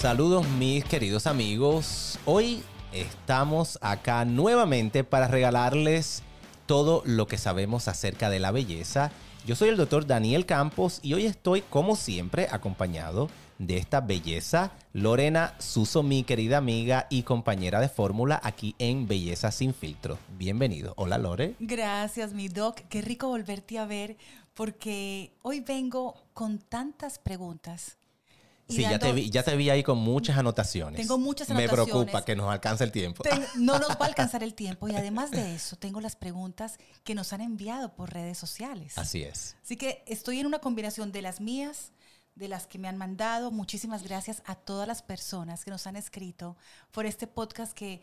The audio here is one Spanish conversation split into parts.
Saludos mis queridos amigos. Hoy estamos acá nuevamente para regalarles todo lo que sabemos acerca de la belleza. Yo soy el doctor Daniel Campos y hoy estoy como siempre acompañado de esta belleza, Lorena Suso, mi querida amiga y compañera de fórmula aquí en Belleza sin filtro. Bienvenido. Hola Lore. Gracias mi doc, qué rico volverte a ver porque hoy vengo con tantas preguntas Sí, ya, te vi, ya te vi ahí con muchas anotaciones. Tengo muchas anotaciones. Me preocupa que nos alcance el tiempo. no nos va a alcanzar el tiempo. Y además de eso, tengo las preguntas que nos han enviado por redes sociales. Así es. Así que estoy en una combinación de las mías, de las que me han mandado. Muchísimas gracias a todas las personas que nos han escrito por este podcast que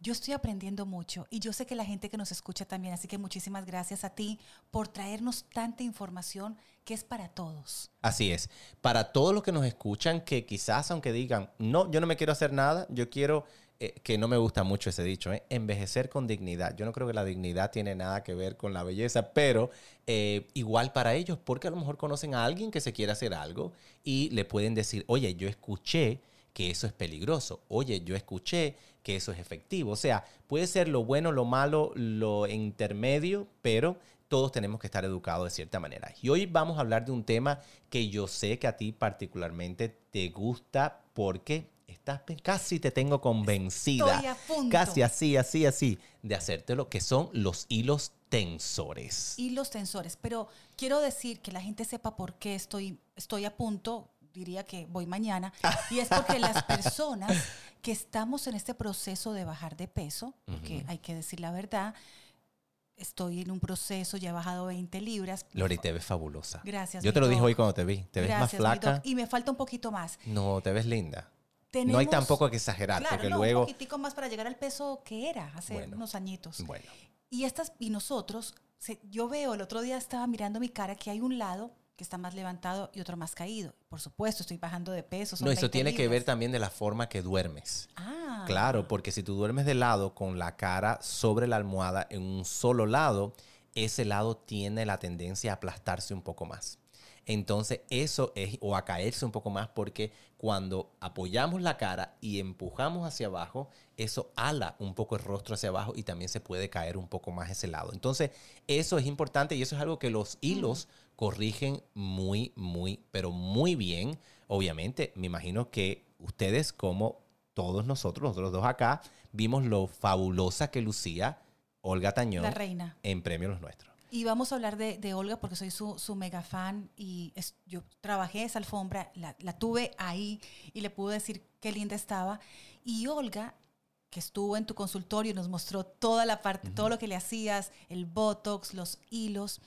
yo estoy aprendiendo mucho y yo sé que la gente que nos escucha también, así que muchísimas gracias a ti por traernos tanta información que es para todos. Así es, para todos los que nos escuchan que quizás aunque digan, no, yo no me quiero hacer nada, yo quiero, eh, que no me gusta mucho ese dicho, eh, envejecer con dignidad. Yo no creo que la dignidad tiene nada que ver con la belleza, pero eh, igual para ellos, porque a lo mejor conocen a alguien que se quiere hacer algo y le pueden decir, oye, yo escuché que eso es peligroso. Oye, yo escuché que eso es efectivo. O sea, puede ser lo bueno, lo malo, lo intermedio, pero todos tenemos que estar educados de cierta manera. Y hoy vamos a hablar de un tema que yo sé que a ti particularmente te gusta porque estás casi te tengo convencida. Casi así, así, así de hacértelo, que son los hilos tensores. Hilos tensores, pero quiero decir que la gente sepa por qué estoy, estoy a punto diría que voy mañana, y es porque las personas que estamos en este proceso de bajar de peso, que hay que decir la verdad, estoy en un proceso, ya he bajado 20 libras. Lori, te ves fabulosa. Gracias. Yo te lo dije hoy cuando te vi, te ves más flaca. Y me falta un poquito más. No, te ves linda. no hay tampoco que exagerar, porque luego... un poquitico más para llegar al peso que era hace unos añitos. Bueno. Y, estas, y nosotros, yo veo, el otro día estaba mirando mi cara que hay un lado que está más levantado y otro más caído. Por supuesto, estoy bajando de peso. no, eso tiene que ver también de la forma que duermes. Ah. Claro, porque si tú duermes de lado con la cara sobre la almohada en un solo lado, ese lado tiene la tendencia a aplastarse un poco más. Entonces eso es, o a caerse un poco más porque cuando apoyamos la cara y empujamos hacia abajo, eso ala un poco el rostro hacia abajo y también se puede caer un poco más ese lado. Entonces eso es importante y eso es algo que los hilos corrigen muy, muy, pero muy bien. Obviamente, me imagino que ustedes como todos nosotros, nosotros dos acá, vimos lo fabulosa que lucía Olga Tañón. La reina. En Premios Los Nuestros. Y vamos a hablar de, Olga porque soy su, mega fan y yo trabajé esa alfombra, la, tuve ahí y le pude decir qué linda estaba. Y Olga, que estuvo en tu consultorio, nos mostró toda la parte, todo lo que le hacías, el botox, los hilos.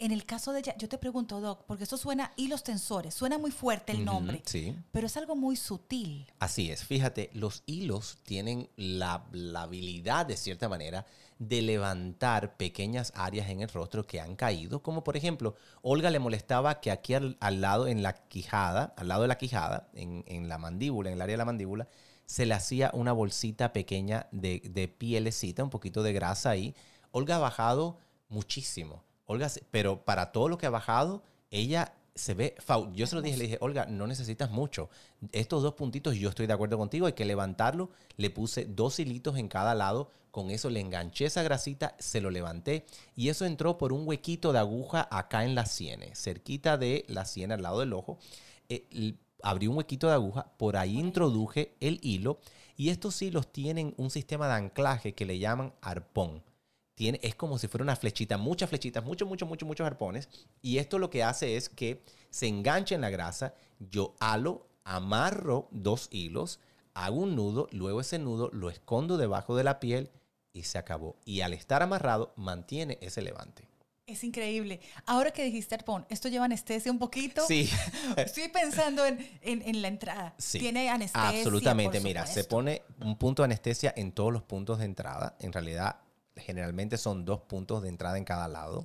En el caso de ella, yo te pregunto, Doc, porque esto suena hilos tensores, suena muy fuerte el nombre, sí. pero es algo muy sutil. Así es, fíjate, los hilos tienen la, habilidad, de cierta manera, de levantar pequeñas áreas en el rostro que han caído, como por ejemplo, Olga le molestaba que aquí al, lado, en la quijada, al lado de la quijada, en, la mandíbula, en el área de la mandíbula, se le hacía una bolsita pequeña de, de pielecita, un poquito de grasa ahí. Olga ha bajado muchísimo Olga, pero para todo lo que ha bajado, ella se ve, yo se lo dije, le dije, Olga, no necesitas mucho. Estos dos puntitos, yo estoy de acuerdo contigo, hay que levantarlo. Le puse dos hilitos en cada lado, con eso le enganché esa grasita, se lo levanté y eso entró por un huequito de aguja acá en la sienes, cerquita de la sien al lado del ojo. Eh, abrí un huequito de aguja, por ahí introduje el hilo y estos hilos tienen un sistema de anclaje que le llaman arpón tiene, es como si fuera una flechita, muchas flechitas, muchos, muchos, muchos, muchos arpones. Y esto lo que hace es que se enganche en la grasa, yo halo, amarro dos hilos, hago un nudo, luego ese nudo lo escondo debajo de la piel y se acabó. Y al estar amarrado, mantiene ese levante. Es increíble. Ahora que dijiste arpón, ¿esto lleva anestesia un poquito? Sí. Estoy pensando en, en- en la entrada. Sí, Tiene anestesia. Absolutamente. Mira, se pone un punto de anestesia en todos los puntos de entrada. En realidad, generalmente son dos puntos de entrada en cada lado.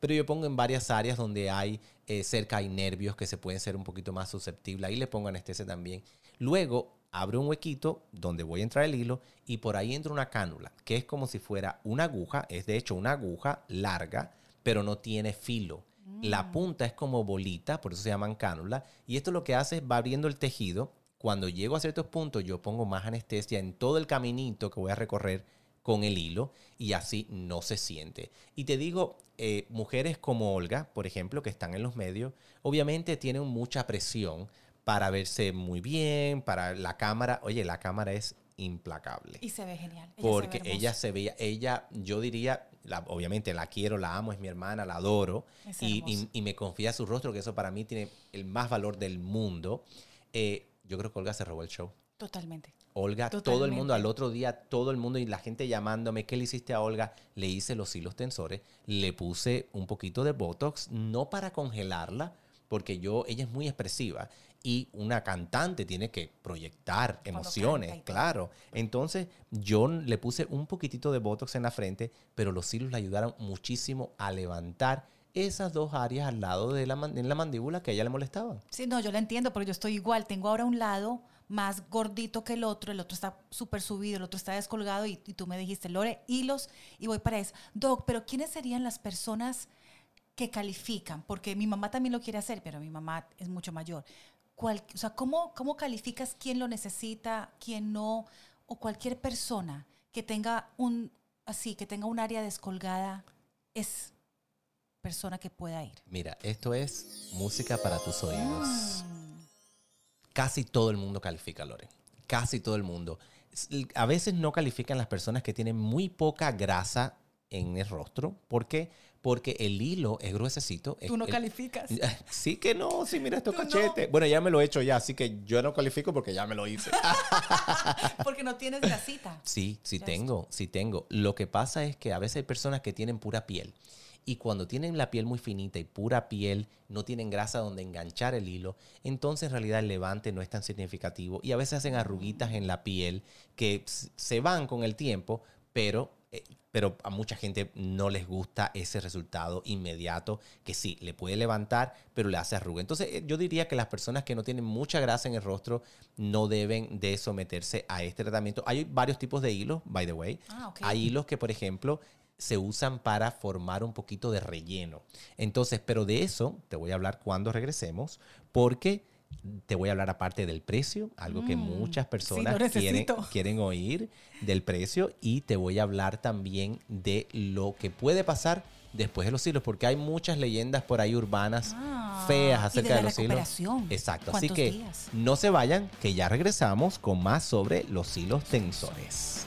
Pero yo pongo en varias áreas donde hay eh, cerca hay nervios que se pueden ser un poquito más susceptibles. Ahí le pongo anestesia también. Luego abro un huequito donde voy a entrar el hilo y por ahí entra una cánula, que es como si fuera una aguja. Es de hecho una aguja larga, pero no tiene filo. La punta es como bolita, por eso se llaman cánula. Y esto lo que hace es va abriendo el tejido. Cuando llego a ciertos puntos, yo pongo más anestesia en todo el caminito que voy a recorrer con el hilo y así no se siente. Y te digo, eh, mujeres como Olga, por ejemplo, que están en los medios, obviamente tienen mucha presión para verse muy bien, para la cámara. Oye, la cámara es implacable Y se ve genial. Ella se ve porque ella se veía, ella, yo diría, la- obviamente la quiero, la amo, es mi hermana, la adoro y, y- y me confía su rostro, que eso para mí tiene el más valor del mundo. Eh, yo creo que Olga se robó el show. Totalmente. Olga, todo el mundo al otro día, todo el mundo y la gente llamándome, ¿qué le hiciste a Olga? Le hice los hilos tensores, le puse un poquito de Botox, no para congelarla, porque yo, ella es muy expresiva y una cantante tiene que proyectar Cuando emociones, claro. Entonces yo le puse un poquitito de Botox en la frente, pero los hilos le ayudaron muchísimo a levantar esas dos áreas al lado de la, en la mandíbula que a ella le molestaban. Sí, no, yo la entiendo, pero yo estoy igual. Tengo ahora un lado más gordito que el otro, el otro está súper subido, el otro está descolgado y, y tú me dijiste, Lore, hilos y voy para eso. Doc, pero ¿quiénes serían las personas que califican? Porque mi mamá también lo quiere hacer, pero mi mamá es mucho mayor. Cual- o sea, ¿cómo, ¿cómo calificas quién lo necesita, quién no? O cualquier persona que tenga un, así, que tenga un área descolgada, es persona que pueda ir. Mira, esto es música para tus oídos. Mm. Casi todo el mundo califica, Lore. Casi todo el mundo. A veces no califican las personas que tienen muy poca grasa en el rostro. ¿Por qué? Porque el hilo es gruesecito. Tú no El- calificas. Sí que no, sí, mira estos no. cachetes. Bueno, ya me lo he hecho ya, así que yo no califico porque ya me lo hice. Porque no tienes grasita. Sí, sí Ya tengo, sí tengo. Lo que pasa es que a veces hay personas que tienen pura piel. Y cuando tienen la piel muy finita y pura piel, no tienen grasa donde enganchar el hilo, entonces en realidad el levante no es tan significativo. Y a veces hacen arruguitas en la piel que se van con el tiempo, pero, eh, pero a mucha gente no les gusta ese resultado inmediato, que sí, le puede levantar, pero le hace arruga. Entonces eh, yo diría que las personas que no tienen mucha grasa en el rostro no deben de someterse a este tratamiento. Hay varios tipos de hilos, by the way. Ah, ok. Hay hilos que, por ejemplo, se usan para formar un poquito de relleno. Entonces, pero de eso te voy a hablar cuando regresemos, porque te voy a hablar aparte del precio, algo que Mm, muchas personas quieren, quieren oír del precio y te voy a hablar también de lo que puede pasar después de los hilos, porque hay muchas leyendas por ahí urbanas Ah, feas acerca de de, la los hilos. Exacto, así ¿Cuántos que días? no se vayan, que ya regresamos con más sobre los hilos tensores.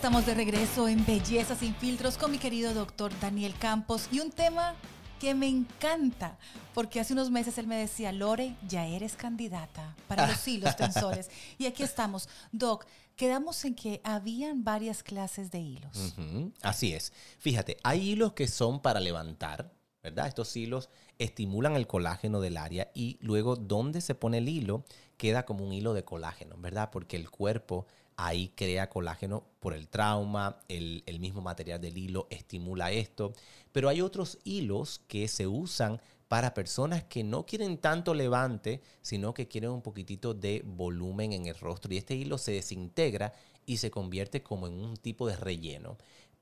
Estamos de regreso en Belleza sin filtros con mi querido doctor Daniel Campos y un tema que me encanta, porque hace unos meses él me decía, Lore, ya eres candidata para los hilos tensores. y aquí estamos. Doc, quedamos en que habían varias clases de hilos. Así es. Fíjate, hay hilos que son para levantar, ¿verdad? Estos hilos estimulan el colágeno del área y luego donde se pone el hilo queda como un hilo de colágeno, ¿verdad? Porque el cuerpo ahí crea colágeno por el trauma, el, mismo material del hilo estimula esto, pero hay otros hilos que se usan para personas que no quieren tanto levante, sino que quieren un poquitito de volumen en el rostro. Y este hilo se desintegra y se convierte como en un tipo de relleno.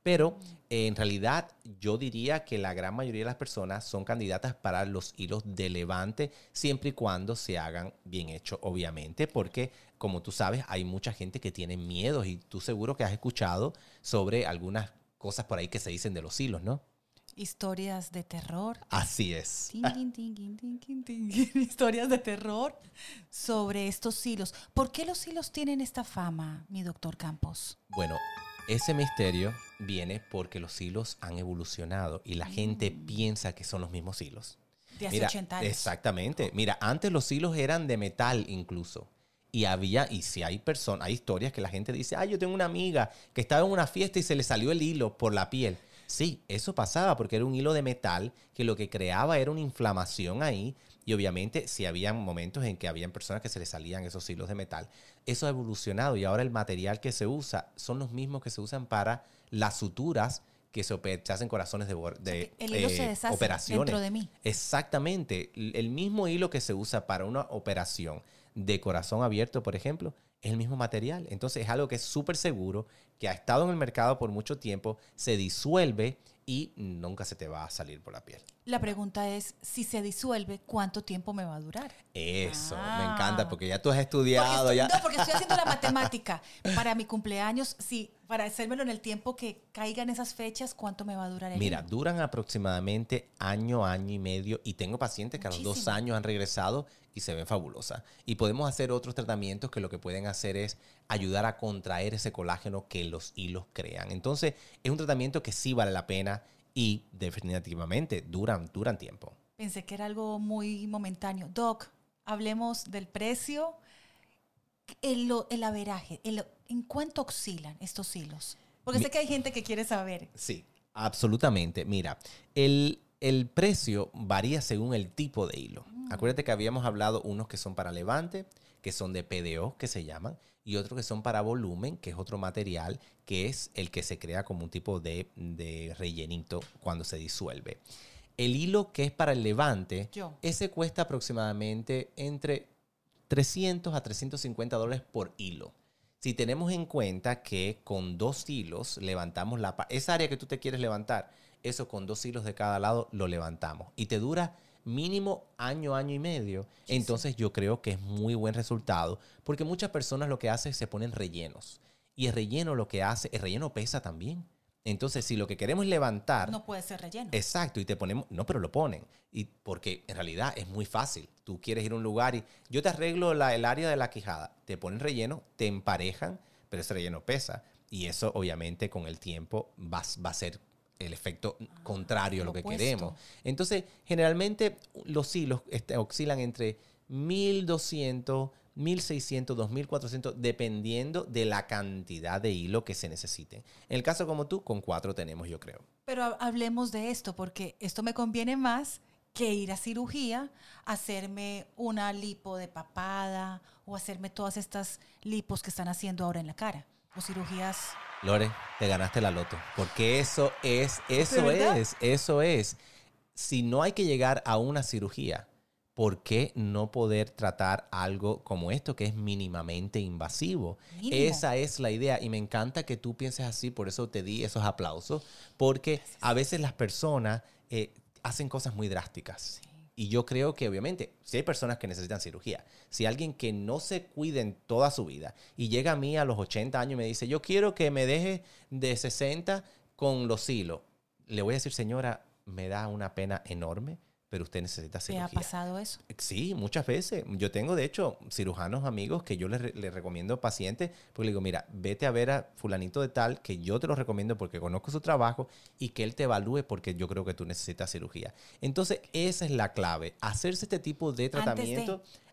Pero eh, en realidad yo diría que la gran mayoría de las personas son candidatas para los hilos de levante, siempre y cuando se hagan bien hechos, obviamente, porque como tú sabes, hay mucha gente que tiene miedos y tú seguro que has escuchado sobre algunas cosas por ahí que se dicen de los hilos, ¿no? Historias de terror. Así es. Tin, tin, tin, tin, tin, tin, tin. Historias de terror sobre estos hilos. ¿Por qué los hilos tienen esta fama, mi doctor Campos? Bueno, ese misterio viene porque los hilos han evolucionado y la gente piensa que son los mismos hilos. De hace Mira, 80 años. Exactamente. Mira, antes los hilos eran de metal incluso. Y había, y si hay personas, hay historias que la gente dice, ah, yo tengo una amiga que estaba en una fiesta y se le salió el hilo por la piel. Sí, eso pasaba porque era un hilo de metal que lo que creaba era una inflamación ahí. Y obviamente, si había momentos en que habían personas que se les salían esos hilos de metal, eso ha evolucionado y ahora el material que se usa son los mismos que se usan para las suturas que se, hacen corazones de, de que el hilo se eh, deshace operaciones. dentro de mí. Exactamente. El mismo hilo que se usa para una operación de corazón abierto, por ejemplo, es el mismo material. Entonces es algo que es súper seguro, que ha estado en el mercado por mucho tiempo, se disuelve y nunca se te va a salir por la piel. La pregunta es, si se disuelve, ¿cuánto tiempo me va a durar? Eso, me Ah. encanta porque ya tú has Porque estudiado. estoy, ya. No, porque estoy haciendo la matemática. Para mi cumpleaños, sí, para hacérmelo en el tiempo que caigan esas fechas, ¿cuánto me va a durar el Mira, duran aproximadamente año, año y medio y tengo pacientes que a los dos años han regresado y se ven fabulosas. Y podemos hacer otros tratamientos que lo que pueden hacer es ayudar a contraer ese colágeno que los hilos crean. Entonces, es un tratamiento que sí vale la pena y definitivamente duran, duran tiempo. Pensé que era algo muy momentáneo. Doc, hablemos del precio, el, el averaje, el- ¿en cuánto oscilan estos hilos? Porque Mi- sé que hay gente que quiere saber. Sí, absolutamente. Mira, el, el precio varía según el tipo de hilo. Acuérdate que habíamos hablado unos que son para levante, que son de PDO, que se llaman, y otros que son para volumen, que es otro material, que es el que se crea como un tipo de, de rellenito cuando se disuelve. El hilo que es para el levante, Yo. ese cuesta aproximadamente entre 300 a 350 dólares por hilo. Si tenemos en cuenta que con dos hilos levantamos la esa área que tú te quieres levantar, eso con dos hilos de cada lado lo levantamos y te dura mínimo año, año y medio. Entonces yo creo que es muy buen resultado porque muchas personas lo que hacen es se ponen rellenos y el relleno lo que hace, el relleno pesa también. Entonces si lo que queremos es levantar, No puede ser relleno. Exacto, y te ponemos, no, pero lo ponen. Y porque en realidad es muy fácil. Tú quieres ir a un lugar y yo te arreglo la- el área de la quijada, te ponen relleno, te emparejan, pero ese relleno pesa. Y eso obviamente con el tiempo va, va a ser el efecto contrario a lo que opuesto. queremos. Entonces, generalmente los hilos este, oscilan entre 1200, 1600, 2400, dependiendo de la cantidad de hilo que se necesite. En el caso como tú, con cuatro tenemos, yo creo. Pero ha- hablemos de esto, porque esto me conviene más que ir a cirugía, hacerme una lipo de papada o hacerme todas estas lipos que están haciendo ahora en la cara. O cirugías. Lore, te ganaste la loto. Porque eso es, eso es, eso es. Si no hay que llegar a una cirugía, ¿por qué no poder tratar algo como esto que es mínimamente invasivo? Mínimo. Esa es la idea y me encanta que tú pienses así, por eso te di esos aplausos, porque a veces las personas eh, hacen cosas muy drásticas. Y yo creo que obviamente, si hay personas que necesitan cirugía, si alguien que no se cuide en toda su vida y llega a mí a los 80 años y me dice, yo quiero que me deje de 60 con los hilos, le voy a decir, señora, me da una pena enorme, pero usted necesita ¿Te cirugía. ha pasado eso? Sí, muchas veces. Yo tengo, de hecho, cirujanos amigos que yo les, re- les recomiendo a pacientes, porque le digo, mira, vete a ver a fulanito de tal, que yo te lo recomiendo porque conozco su trabajo y que él te evalúe porque yo creo que tú necesitas cirugía. Entonces, esa es la clave, hacerse este tipo de tratamiento antes de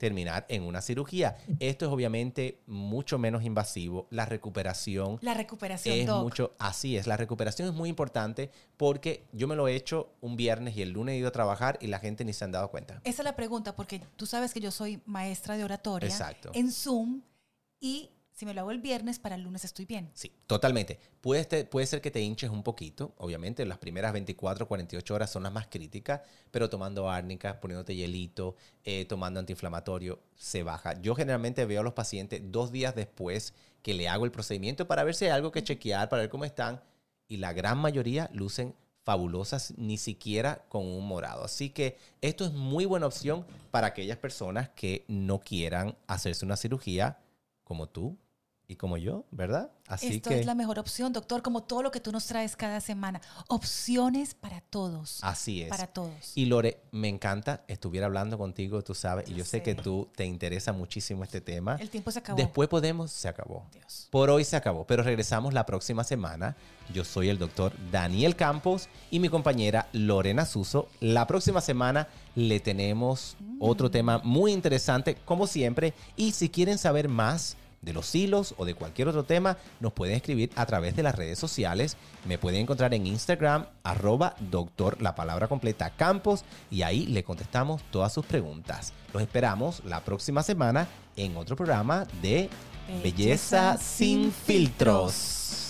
terminar en una cirugía. Esto es obviamente mucho menos invasivo. La recuperación La recuperación, es Doc. mucho, así es, la recuperación es muy importante porque yo me lo he hecho un viernes y el lunes he ido a trabajar y la gente ni se han dado cuenta. Esa es la pregunta, porque tú sabes que yo soy maestra de oratoria Exacto. en Zoom y si me lo hago el viernes, para el lunes estoy bien. Sí, totalmente. Puede, ser que te hinches un poquito, obviamente las primeras 24, 48 horas son las más críticas, pero tomando árnica, poniéndote hielito, eh, tomando antiinflamatorio, se baja. Yo generalmente veo a los pacientes dos días después que le hago el procedimiento para ver si hay algo que chequear, para ver cómo están, y la gran mayoría lucen fabulosas, ni siquiera con un morado. Así que esto es muy buena opción para aquellas personas que no quieran hacerse una cirugía como tú y como yo, ¿verdad? Así Esto que es la mejor opción, doctor, como todo lo que tú nos traes cada semana. Opciones para todos. así es. Para todos. Y Lore, me encanta estuviera hablando contigo, tú sabes, y Yo sé que tú te interesa muchísimo este tema. El tiempo se acabó. Después podemos, se acabó. Dios. Por hoy se acabó, pero regresamos la próxima semana. Yo soy el doctor Daniel Campos y mi compañera Lorena Suso. La próxima semana le tenemos otro tema muy interesante, como siempre. Y si quieren saber más de los hilos o de cualquier otro tema, nos pueden escribir a través de las redes sociales. Me pueden encontrar en Instagram, arroba doctor, la palabra completa, Campos, y ahí le contestamos todas sus preguntas. Los esperamos la próxima semana en otro programa de Belleza sin filtros.